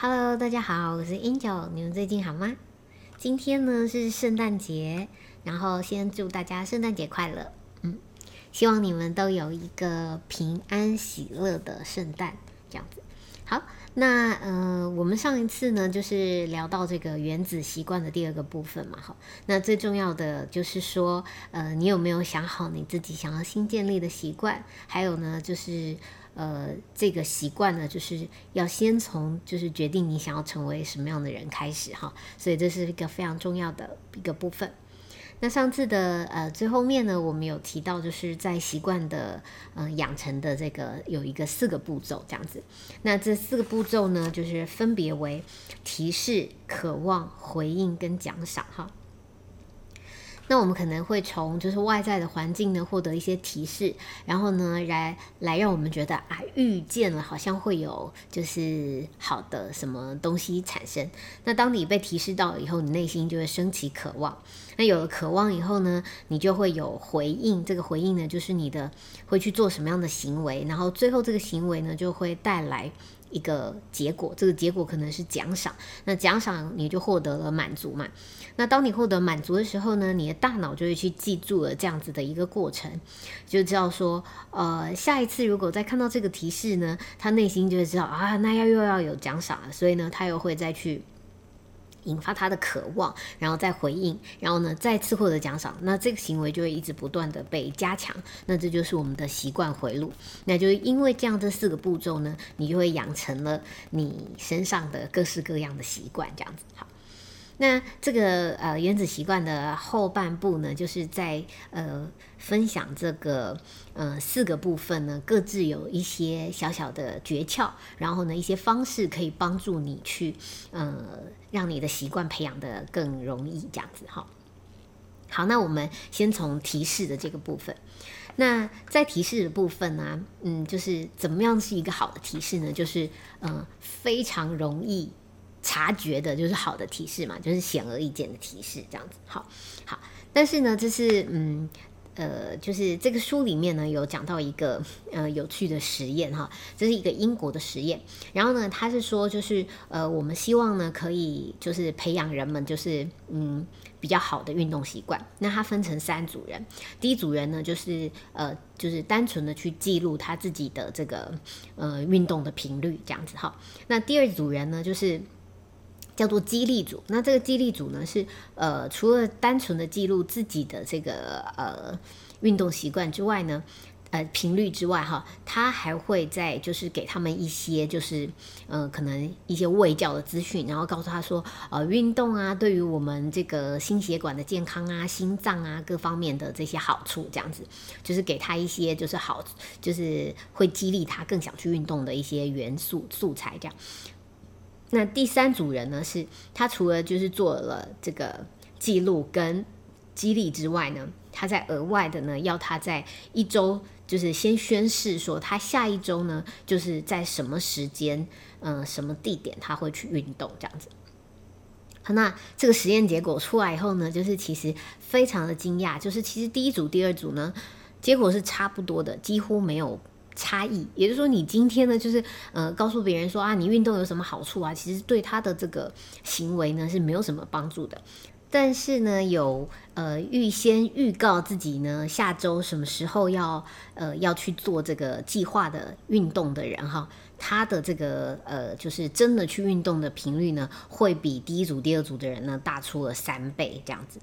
Hello，大家好，我是 Angel，你们最近好吗？今天呢是圣诞节，然后先祝大家圣诞节快乐。嗯，希望你们都有一个平安喜乐的圣诞，这样子。好，那呃，我们上一次呢就是聊到这个原子习惯的第二个部分嘛，哈。那最重要的就是说，呃，你有没有想好你自己想要新建立的习惯？还有呢，就是。呃，这个习惯呢，就是要先从就是决定你想要成为什么样的人开始哈，所以这是一个非常重要的一个部分。那上次的呃最后面呢，我们有提到就是在习惯的呃养成的这个有一个四个步骤这样子。那这四个步骤呢，就是分别为提示、渴望、回应跟奖赏哈。那我们可能会从就是外在的环境呢获得一些提示，然后呢来来让我们觉得啊遇见了好像会有就是好的什么东西产生。那当你被提示到以后，你内心就会升起渴望。那有了渴望以后呢，你就会有回应。这个回应呢，就是你的会去做什么样的行为，然后最后这个行为呢就会带来。一个结果，这个结果可能是奖赏。那奖赏你就获得了满足嘛？那当你获得满足的时候呢，你的大脑就会去记住了这样子的一个过程，就知道说，呃，下一次如果再看到这个提示呢，他内心就会知道啊，那要又要有奖赏了，所以呢，他又会再去。引发他的渴望，然后再回应，然后呢再次获得奖赏，那这个行为就会一直不断的被加强，那这就是我们的习惯回路。那就是因为这样这四个步骤呢，你就会养成了你身上的各式各样的习惯，这样子好。那这个呃原子习惯的后半部呢，就是在呃分享这个呃四个部分呢，各自有一些小小的诀窍，然后呢一些方式可以帮助你去呃让你的习惯培养的更容易这样子哈。好，那我们先从提示的这个部分。那在提示的部分呢，嗯，就是怎么样是一个好的提示呢？就是嗯非常容易。察觉的就是好的提示嘛，就是显而易见的提示，这样子。好，好，但是呢，这是嗯呃，就是这个书里面呢有讲到一个呃有趣的实验哈，这是一个英国的实验。然后呢，他是说就是呃，我们希望呢可以就是培养人们就是嗯比较好的运动习惯。那他分成三组人，第一组人呢就是呃就是单纯的去记录他自己的这个呃运动的频率这样子哈。那第二组人呢就是。叫做激励组，那这个激励组呢是呃，除了单纯的记录自己的这个呃运动习惯之外呢，呃频率之外哈，他还会在就是给他们一些就是呃可能一些卫教的资讯，然后告诉他说呃运动啊对于我们这个心血管的健康啊、心脏啊各方面的这些好处，这样子就是给他一些就是好就是会激励他更想去运动的一些元素素材这样。那第三组人呢，是他除了就是做了这个记录跟激励之外呢，他在额外的呢，要他在一周就是先宣誓说，他下一周呢，就是在什么时间，嗯，什么地点他会去运动这样子。那这个实验结果出来以后呢，就是其实非常的惊讶，就是其实第一组、第二组呢，结果是差不多的，几乎没有。差异，也就是说，你今天呢，就是呃，告诉别人说啊，你运动有什么好处啊？其实对他的这个行为呢是没有什么帮助的。但是呢，有呃预先预告自己呢下周什么时候要呃要去做这个计划的运动的人哈，他的这个呃就是真的去运动的频率呢，会比第一组、第二组的人呢大出了三倍这样子。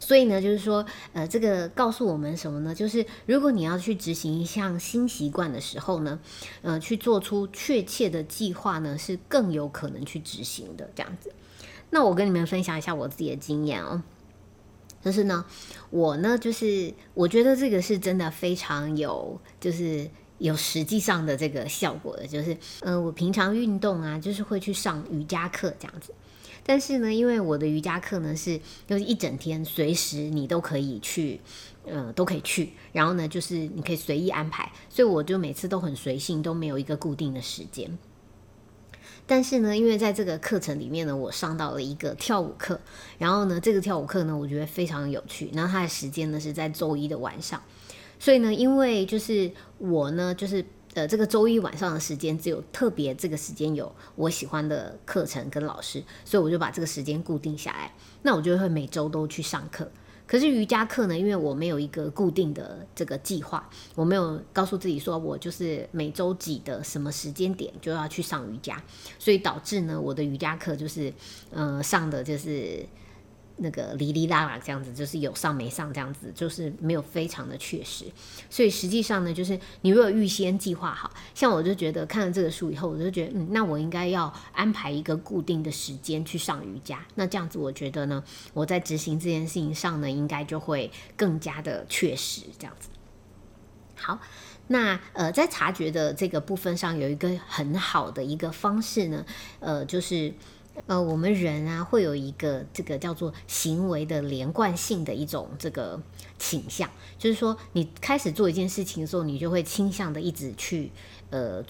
所以呢，就是说，呃，这个告诉我们什么呢？就是如果你要去执行一项新习惯的时候呢，呃，去做出确切的计划呢，是更有可能去执行的。这样子，那我跟你们分享一下我自己的经验哦。就是呢，我呢，就是我觉得这个是真的非常有，就是有实际上的这个效果的。就是，呃，我平常运动啊，就是会去上瑜伽课这样子。但是呢，因为我的瑜伽课呢是就是一整天，随时你都可以去，呃，都可以去。然后呢，就是你可以随意安排，所以我就每次都很随性，都没有一个固定的时间。但是呢，因为在这个课程里面呢，我上到了一个跳舞课，然后呢，这个跳舞课呢，我觉得非常有趣。然后它的时间呢是在周一的晚上，所以呢，因为就是我呢，就是呃，这个周一晚上的时间只有特别这个时间有我喜欢的课程跟老师，所以我就把这个时间固定下来。那我就会每周都去上课。可是瑜伽课呢，因为我没有一个固定的这个计划，我没有告诉自己说我就是每周几的什么时间点就要去上瑜伽，所以导致呢，我的瑜伽课就是呃上的就是。那个哩哩啦啦这样子，就是有上没上这样子，就是没有非常的确实。所以实际上呢，就是你如果预先计划好，像我就觉得看了这个书以后，我就觉得，嗯，那我应该要安排一个固定的时间去上瑜伽。那这样子，我觉得呢，我在执行这件事情上呢，应该就会更加的确实这样子。好，那呃，在察觉的这个部分上，有一个很好的一个方式呢，呃，就是。呃，我们人啊，会有一个这个叫做行为的连贯性的一种这个倾向，就是说，你开始做一件事情的时候，你就会倾向的一直去呃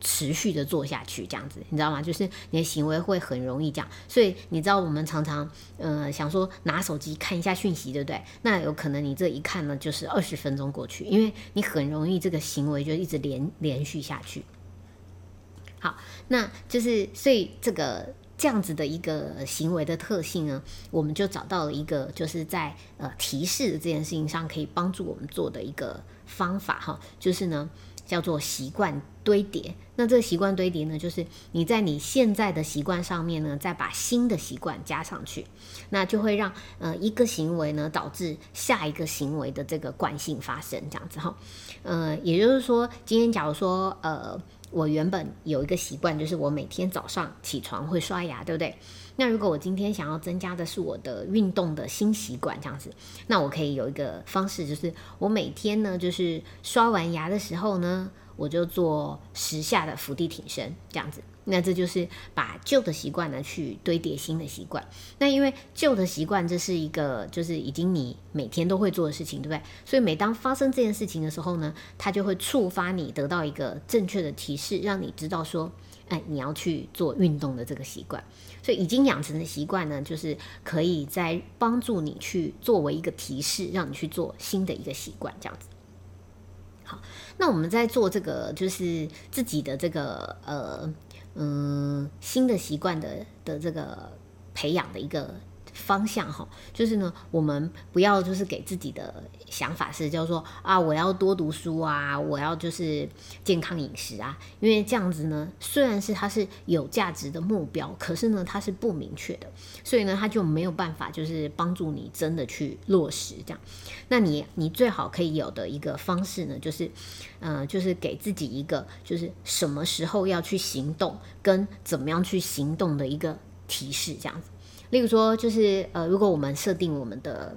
持续的做下去，这样子，你知道吗？就是你的行为会很容易这样。所以你知道，我们常常呃想说拿手机看一下讯息，对不对？那有可能你这一看呢，就是二十分钟过去，因为你很容易这个行为就一直连连续下去。好，那就是所以这个。这样子的一个行为的特性呢，我们就找到了一个，就是在呃提示这件事情上可以帮助我们做的一个方法哈，就是呢叫做习惯堆叠。那这个习惯堆叠呢，就是你在你现在的习惯上面呢，再把新的习惯加上去，那就会让呃一个行为呢导致下一个行为的这个惯性发生，这样子哈。呃，也就是说，今天假如说呃。我原本有一个习惯，就是我每天早上起床会刷牙，对不对？那如果我今天想要增加的是我的运动的新习惯，这样子，那我可以有一个方式，就是我每天呢，就是刷完牙的时候呢，我就做十下的伏地挺身，这样子。那这就是把旧的习惯呢去堆叠新的习惯。那因为旧的习惯这是一个就是已经你每天都会做的事情，对不对？所以每当发生这件事情的时候呢，它就会触发你得到一个正确的提示，让你知道说，哎，你要去做运动的这个习惯。所以已经养成的习惯呢，就是可以在帮助你去作为一个提示，让你去做新的一个习惯，这样子。好，那我们在做这个就是自己的这个呃。嗯，新的习惯的的这个培养的一个。方向哈，就是呢，我们不要就是给自己的想法是，叫做啊，我要多读书啊，我要就是健康饮食啊，因为这样子呢，虽然是它是有价值的目标，可是呢，它是不明确的，所以呢，它就没有办法就是帮助你真的去落实这样。那你你最好可以有的一个方式呢，就是嗯，就是给自己一个就是什么时候要去行动，跟怎么样去行动的一个提示，这样子。例如说，就是呃，如果我们设定我们的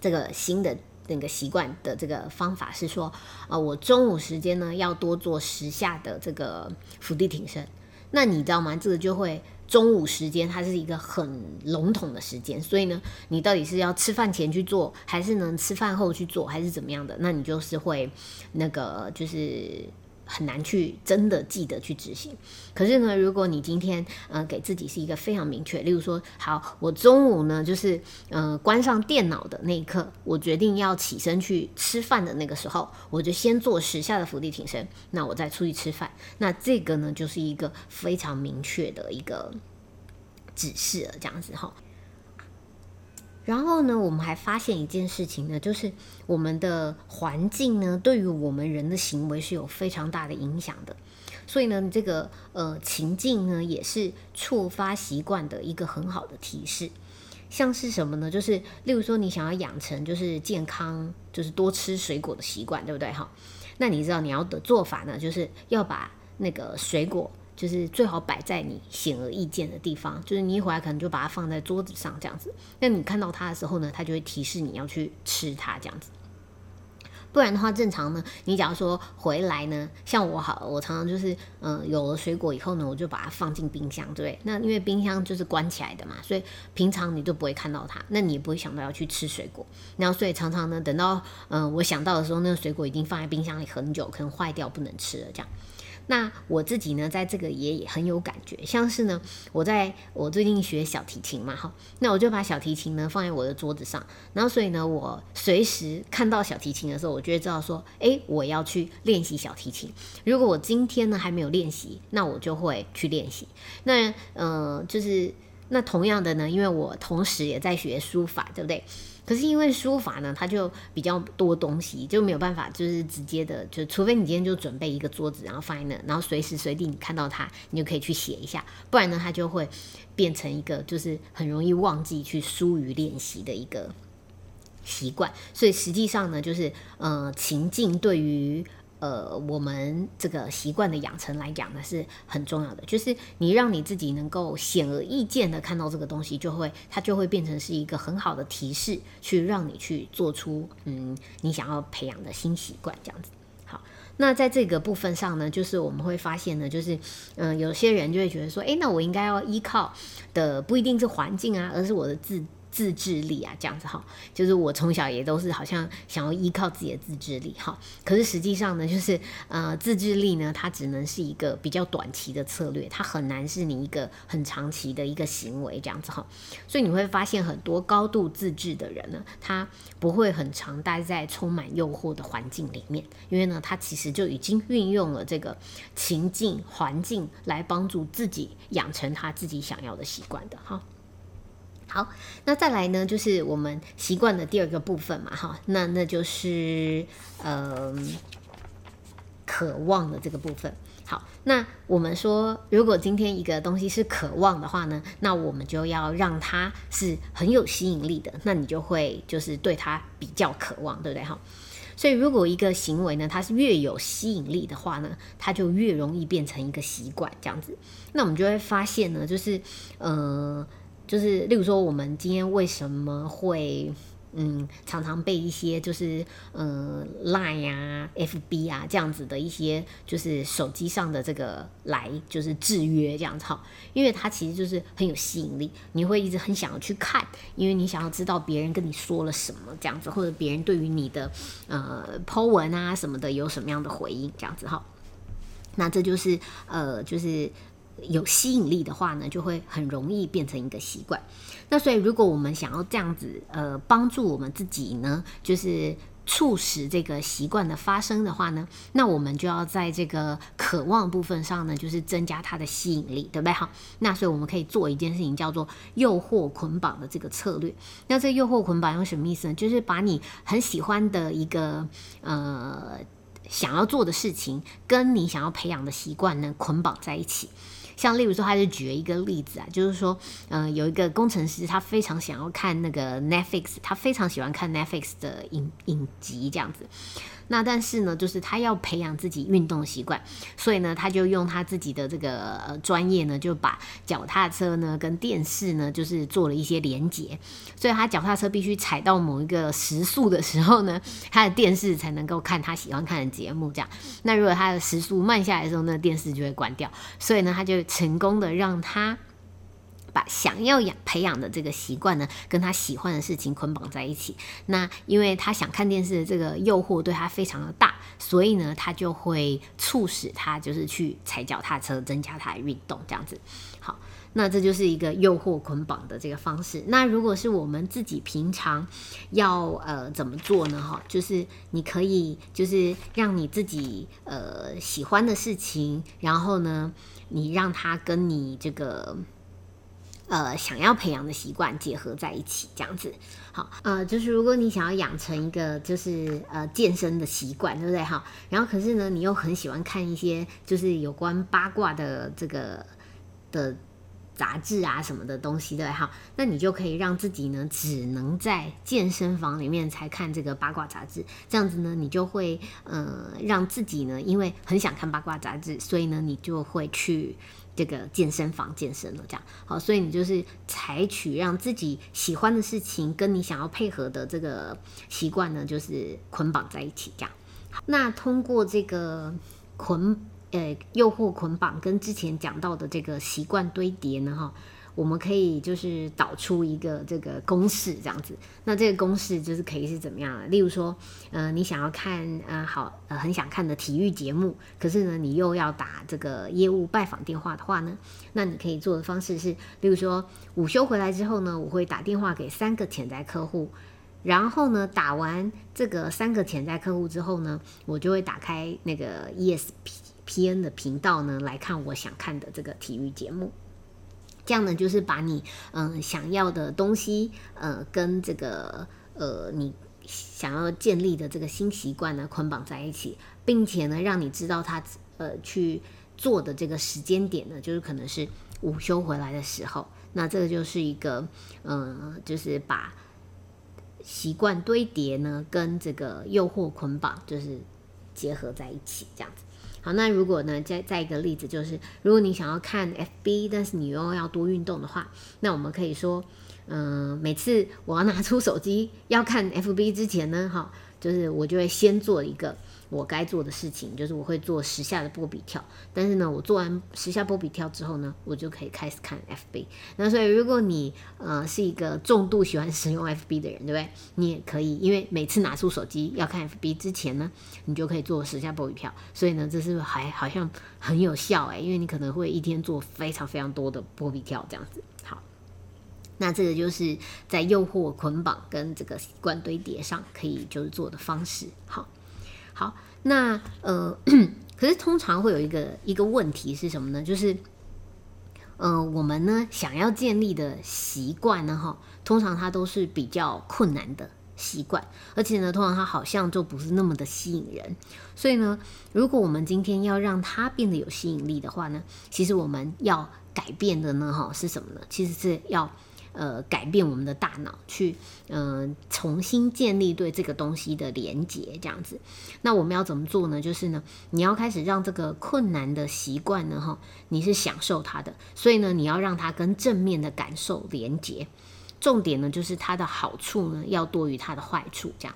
这个新的那个习惯的这个方法是说，啊，我中午时间呢要多做十下的这个伏地挺身，那你知道吗？这个就会中午时间它是一个很笼统的时间，所以呢，你到底是要吃饭前去做，还是能吃饭后去做，还是怎么样的？那你就是会那个就是。很难去真的记得去执行，可是呢，如果你今天呃给自己是一个非常明确，例如说，好，我中午呢就是呃关上电脑的那一刻，我决定要起身去吃饭的那个时候，我就先做十下的伏地挺身，那我再出去吃饭，那这个呢就是一个非常明确的一个指示了，这样子哈。然后呢，我们还发现一件事情呢，就是我们的环境呢，对于我们人的行为是有非常大的影响的。所以呢，这个呃情境呢，也是触发习惯的一个很好的提示。像是什么呢？就是例如说，你想要养成就是健康，就是多吃水果的习惯，对不对？哈，那你知道你要的做法呢，就是要把那个水果。就是最好摆在你显而易见的地方，就是你一回来可能就把它放在桌子上这样子。那你看到它的时候呢，它就会提示你要去吃它这样子。不然的话，正常呢，你假如说回来呢，像我好，我常常就是嗯，有了水果以后呢，我就把它放进冰箱，对不对？那因为冰箱就是关起来的嘛，所以平常你都不会看到它，那你也不会想到要去吃水果。然后所以常常呢，等到嗯我想到的时候，那个水果已经放在冰箱里很久，可能坏掉不能吃了这样。那我自己呢，在这个也很有感觉，像是呢，我在我最近学小提琴嘛，哈，那我就把小提琴呢放在我的桌子上，然后所以呢，我随时看到小提琴的时候，我就会知道说，诶，我要去练习小提琴。如果我今天呢还没有练习，那我就会去练习。那呃，就是那同样的呢，因为我同时也在学书法，对不对？可是因为书法呢，它就比较多东西，就没有办法，就是直接的，就除非你今天就准备一个桌子，然后放在那，然后随时随地你看到它，你就可以去写一下，不然呢，它就会变成一个就是很容易忘记去疏于练习的一个习惯。所以实际上呢，就是呃，情境对于。呃，我们这个习惯的养成来讲呢，是很重要的。就是你让你自己能够显而易见的看到这个东西，就会它就会变成是一个很好的提示，去让你去做出嗯你想要培养的新习惯这样子。好，那在这个部分上呢，就是我们会发现呢，就是嗯有些人就会觉得说，诶，那我应该要依靠的不一定是环境啊，而是我的自。自制力啊，这样子哈，就是我从小也都是好像想要依靠自己的自制力哈。可是实际上呢，就是呃，自制力呢，它只能是一个比较短期的策略，它很难是你一个很长期的一个行为这样子哈。所以你会发现很多高度自制的人呢，他不会很常待在充满诱惑的环境里面，因为呢，他其实就已经运用了这个情境环境来帮助自己养成他自己想要的习惯的哈。好，那再来呢，就是我们习惯的第二个部分嘛，哈，那那就是呃，渴望的这个部分。好，那我们说，如果今天一个东西是渴望的话呢，那我们就要让它是很有吸引力的，那你就会就是对它比较渴望，对不对？哈，所以如果一个行为呢，它是越有吸引力的话呢，它就越容易变成一个习惯，这样子。那我们就会发现呢，就是呃。就是，例如说，我们今天为什么会嗯常常被一些就是呃 Line 啊、FB 啊这样子的一些就是手机上的这个来就是制约这样子哈，因为它其实就是很有吸引力，你会一直很想要去看，因为你想要知道别人跟你说了什么这样子，或者别人对于你的呃 Po 文啊什么的有什么样的回应这样子哈，那这就是呃就是。有吸引力的话呢，就会很容易变成一个习惯。那所以，如果我们想要这样子，呃，帮助我们自己呢，就是促使这个习惯的发生的话呢，那我们就要在这个渴望部分上呢，就是增加它的吸引力，对不对？好，那所以我们可以做一件事情，叫做诱惑捆绑的这个策略。那这诱惑捆绑用什么意思呢？就是把你很喜欢的一个呃想要做的事情，跟你想要培养的习惯呢捆绑在一起。像例如说，他就举了一个例子啊，就是说，嗯，有一个工程师，他非常想要看那个 Netflix，他非常喜欢看 Netflix 的影影集这样子。那但是呢，就是他要培养自己运动习惯，所以呢，他就用他自己的这个专业呢，就把脚踏车呢跟电视呢，就是做了一些连接，所以他脚踏车必须踩到某一个时速的时候呢，他的电视才能够看他喜欢看的节目。这样，那如果他的时速慢下来的时候，那电视就会关掉。所以呢，他就成功的让他。把想要养培养的这个习惯呢，跟他喜欢的事情捆绑在一起。那因为他想看电视的这个诱惑对他非常的大，所以呢，他就会促使他就是去踩脚踏车，增加他的运动这样子。好，那这就是一个诱惑捆绑的这个方式。那如果是我们自己平常要呃怎么做呢？哈，就是你可以就是让你自己呃喜欢的事情，然后呢，你让他跟你这个。呃，想要培养的习惯结合在一起，这样子好。呃，就是如果你想要养成一个就是呃健身的习惯，对不对？哈，然后可是呢，你又很喜欢看一些就是有关八卦的这个的杂志啊什么的东西，对哈，那你就可以让自己呢只能在健身房里面才看这个八卦杂志，这样子呢，你就会呃让自己呢，因为很想看八卦杂志，所以呢，你就会去。这个健身房健身了，这样好，所以你就是采取让自己喜欢的事情跟你想要配合的这个习惯呢，就是捆绑在一起，这样。那通过这个捆呃诱惑捆绑跟之前讲到的这个习惯堆叠呢，哈，我们可以就是导出一个这个公式这样子。那这个公式就是可以是怎么样的？例如说，呃，你想要看呃好呃很想看的体育节目，可是呢你又要打这个业务拜访电话的话呢，那你可以做的方式是，例如说午休回来之后呢，我会打电话给三个潜在客户，然后呢打完这个三个潜在客户之后呢，我就会打开那个 ESPN 的频道呢来看我想看的这个体育节目。这样呢，就是把你嗯想要的东西，呃，跟这个呃你想要建立的这个新习惯呢捆绑在一起，并且呢，让你知道他呃去做的这个时间点呢，就是可能是午休回来的时候。那这个就是一个嗯，就是把习惯堆叠呢跟这个诱惑捆绑，就是结合在一起，这样子。好，那如果呢，再再一个例子就是，如果你想要看 FB，但是你又要多运动的话，那我们可以说，嗯，每次我要拿出手机要看 FB 之前呢，哈，就是我就会先做一个。我该做的事情就是我会做十下的波比跳，但是呢，我做完十下波比跳之后呢，我就可以开始看 FB。那所以如果你呃是一个重度喜欢使用 FB 的人，对不对？你也可以，因为每次拿出手机要看 FB 之前呢，你就可以做十下波比跳。所以呢，这是还好像很有效诶，因为你可能会一天做非常非常多的波比跳这样子。好，那这个就是在诱惑捆绑跟这个习惯堆叠上可以就是做的方式。好。好，那呃，可是通常会有一个一个问题是什么呢？就是，呃，我们呢想要建立的习惯呢，哈，通常它都是比较困难的习惯，而且呢，通常它好像就不是那么的吸引人。所以呢，如果我们今天要让它变得有吸引力的话呢，其实我们要改变的呢，哈，是什么呢？其实是要。呃，改变我们的大脑，去嗯重新建立对这个东西的连接，这样子。那我们要怎么做呢？就是呢，你要开始让这个困难的习惯呢，哈，你是享受它的，所以呢，你要让它跟正面的感受连接。重点呢，就是它的好处呢，要多于它的坏处，这样。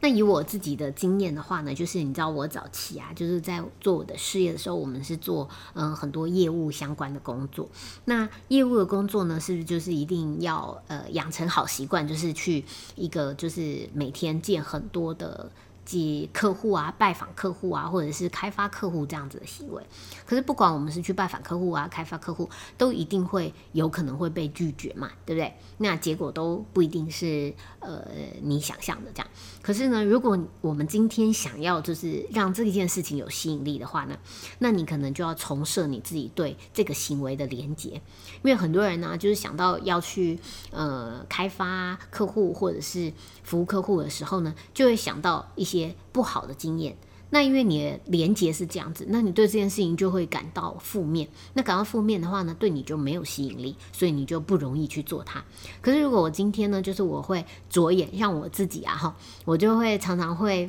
那以我自己的经验的话呢，就是你知道我早期啊，就是在做我的事业的时候，我们是做嗯很多业务相关的工作。那业务的工作呢，是不是就是一定要呃养成好习惯，就是去一个就是每天见很多的。接客户啊，拜访客户啊，或者是开发客户这样子的行为，可是不管我们是去拜访客户啊，开发客户，都一定会有可能会被拒绝嘛，对不对？那结果都不一定是呃你想象的这样。可是呢，如果我们今天想要就是让这件事情有吸引力的话呢，那你可能就要重设你自己对这个行为的连接，因为很多人呢就是想到要去呃开发客户或者是服务客户的时候呢，就会想到一。些不好的经验，那因为你的连接是这样子，那你对这件事情就会感到负面。那感到负面的话呢，对你就没有吸引力，所以你就不容易去做它。可是如果我今天呢，就是我会着眼，像我自己啊哈，我就会常常会，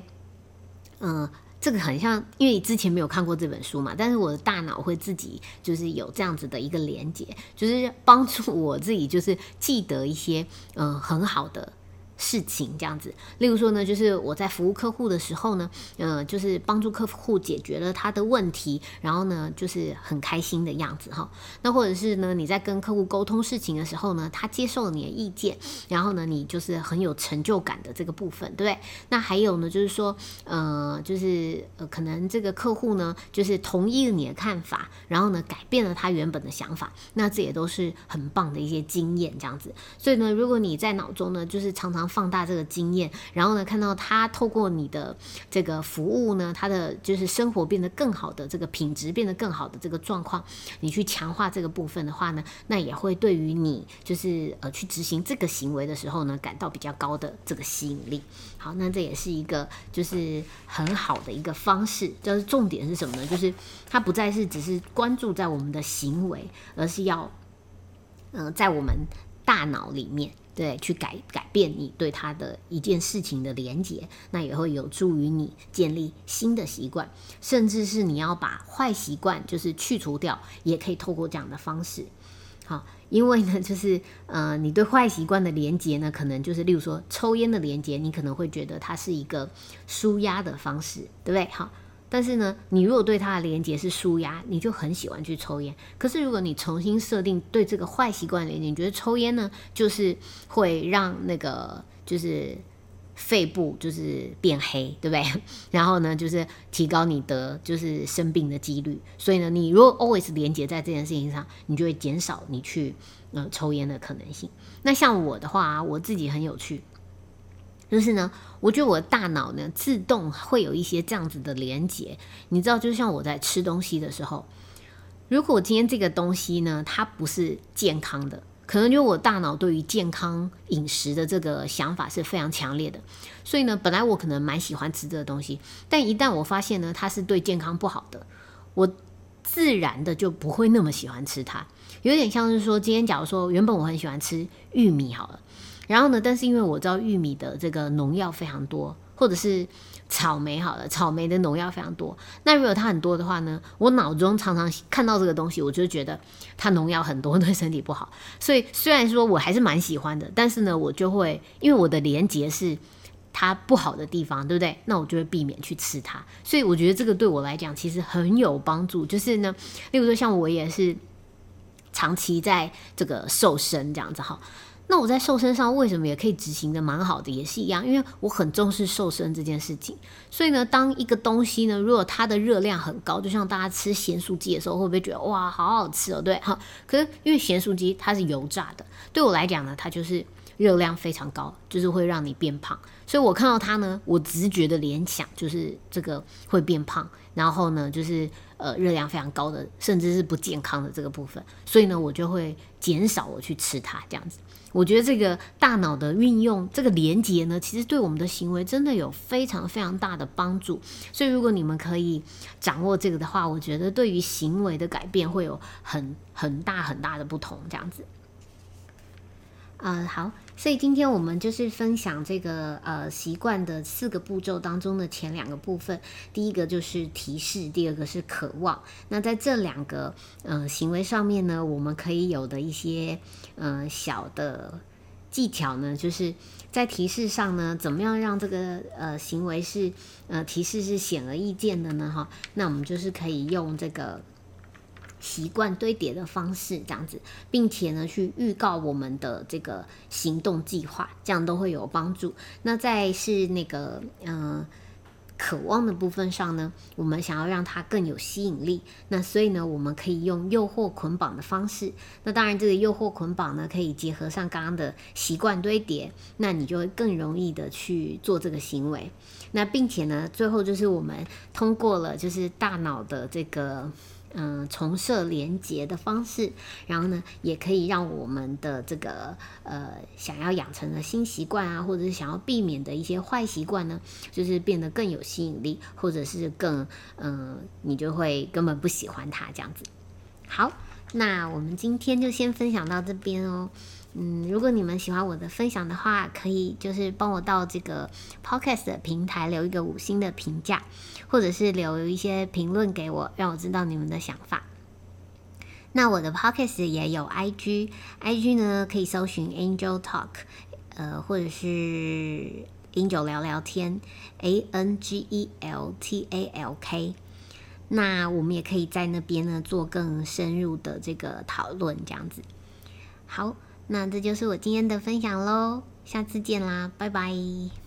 嗯，这个很像，因为之前没有看过这本书嘛，但是我的大脑会自己就是有这样子的一个连接，就是帮助我自己就是记得一些嗯很好的。事情这样子，例如说呢，就是我在服务客户的时候呢，呃，就是帮助客户解决了他的问题，然后呢，就是很开心的样子哈。那或者是呢，你在跟客户沟通事情的时候呢，他接受了你的意见，然后呢，你就是很有成就感的这个部分，对不对？那还有呢，就是说，呃，就是呃，可能这个客户呢，就是同意了你的看法，然后呢，改变了他原本的想法，那这也都是很棒的一些经验这样子。所以呢，如果你在脑中呢，就是常常放大这个经验，然后呢，看到他透过你的这个服务呢，他的就是生活变得更好的这个品质变得更好的这个状况，你去强化这个部分的话呢，那也会对于你就是呃去执行这个行为的时候呢，感到比较高的这个吸引力。好，那这也是一个就是很好的一个方式。就是重点是什么呢？就是它不再是只是关注在我们的行为，而是要嗯在我们大脑里面。对，去改改变你对他的一件事情的连结，那也会有助于你建立新的习惯，甚至是你要把坏习惯就是去除掉，也可以透过这样的方式。好，因为呢，就是呃，你对坏习惯的连结呢，可能就是例如说抽烟的连结，你可能会觉得它是一个舒压的方式，对不对？好，但是呢，你如果对它的连接是舒压，你就很喜欢去抽烟。可是如果你重新设定对这个坏习惯连接，你觉得抽烟呢，就是会让那个就是肺部就是变黑，对不对？然后呢，就是提高你的就是生病的几率。所以呢，你如果 always 连接在这件事情上，你就会减少你去呃抽烟的可能性。那像我的话，我自己很有趣。就是呢，我觉得我的大脑呢自动会有一些这样子的连接，你知道，就像我在吃东西的时候，如果我今天这个东西呢它不是健康的，可能就我大脑对于健康饮食的这个想法是非常强烈的，所以呢，本来我可能蛮喜欢吃这个东西，但一旦我发现呢它是对健康不好的，我自然的就不会那么喜欢吃它，有点像是说，今天假如说原本我很喜欢吃玉米好了。然后呢？但是因为我知道玉米的这个农药非常多，或者是草莓好了，草莓的农药非常多。那如果它很多的话呢？我脑中常常看到这个东西，我就觉得它农药很多，对身体不好。所以虽然说我还是蛮喜欢的，但是呢，我就会因为我的连结是它不好的地方，对不对？那我就会避免去吃它。所以我觉得这个对我来讲其实很有帮助。就是呢，例如说像我也是长期在这个瘦身这样子哈。那我在瘦身上为什么也可以执行的蛮好的，也是一样，因为我很重视瘦身这件事情。所以呢，当一个东西呢，如果它的热量很高，就像大家吃咸酥鸡的时候，会不会觉得哇，好好吃哦？对，哈。可是因为咸酥鸡它是油炸的，对我来讲呢，它就是热量非常高，就是会让你变胖。所以我看到它呢，我直觉的联想就是这个会变胖，然后呢，就是呃热量非常高的，甚至是不健康的这个部分。所以呢，我就会减少我去吃它这样子。我觉得这个大脑的运用，这个连接呢，其实对我们的行为真的有非常非常大的帮助。所以，如果你们可以掌握这个的话，我觉得对于行为的改变会有很很大很大的不同。这样子。呃，好，所以今天我们就是分享这个呃习惯的四个步骤当中的前两个部分，第一个就是提示，第二个是渴望。那在这两个呃行为上面呢，我们可以有的一些呃小的技巧呢，就是在提示上呢，怎么样让这个呃行为是呃提示是显而易见的呢？哈，那我们就是可以用这个。习惯堆叠的方式，这样子，并且呢，去预告我们的这个行动计划，这样都会有帮助。那在是那个嗯，渴望的部分上呢，我们想要让它更有吸引力，那所以呢，我们可以用诱惑捆绑的方式。那当然，这个诱惑捆绑呢，可以结合上刚刚的习惯堆叠，那你就会更容易的去做这个行为。那并且呢，最后就是我们通过了，就是大脑的这个。嗯，重设连接的方式，然后呢，也可以让我们的这个呃想要养成的新习惯啊，或者是想要避免的一些坏习惯呢，就是变得更有吸引力，或者是更嗯，你就会根本不喜欢它这样子。好，那我们今天就先分享到这边哦。嗯，如果你们喜欢我的分享的话，可以就是帮我到这个 podcast 的平台留一个五星的评价，或者是留一些评论给我，让我知道你们的想法。那我的 podcast 也有 IG，IG 呢可以搜寻 Angel Talk，呃，或者是 Angel 聊聊天，A N G E L T A L K。那我们也可以在那边呢做更深入的这个讨论，这样子。好。那这就是我今天的分享喽，下次见啦，拜拜。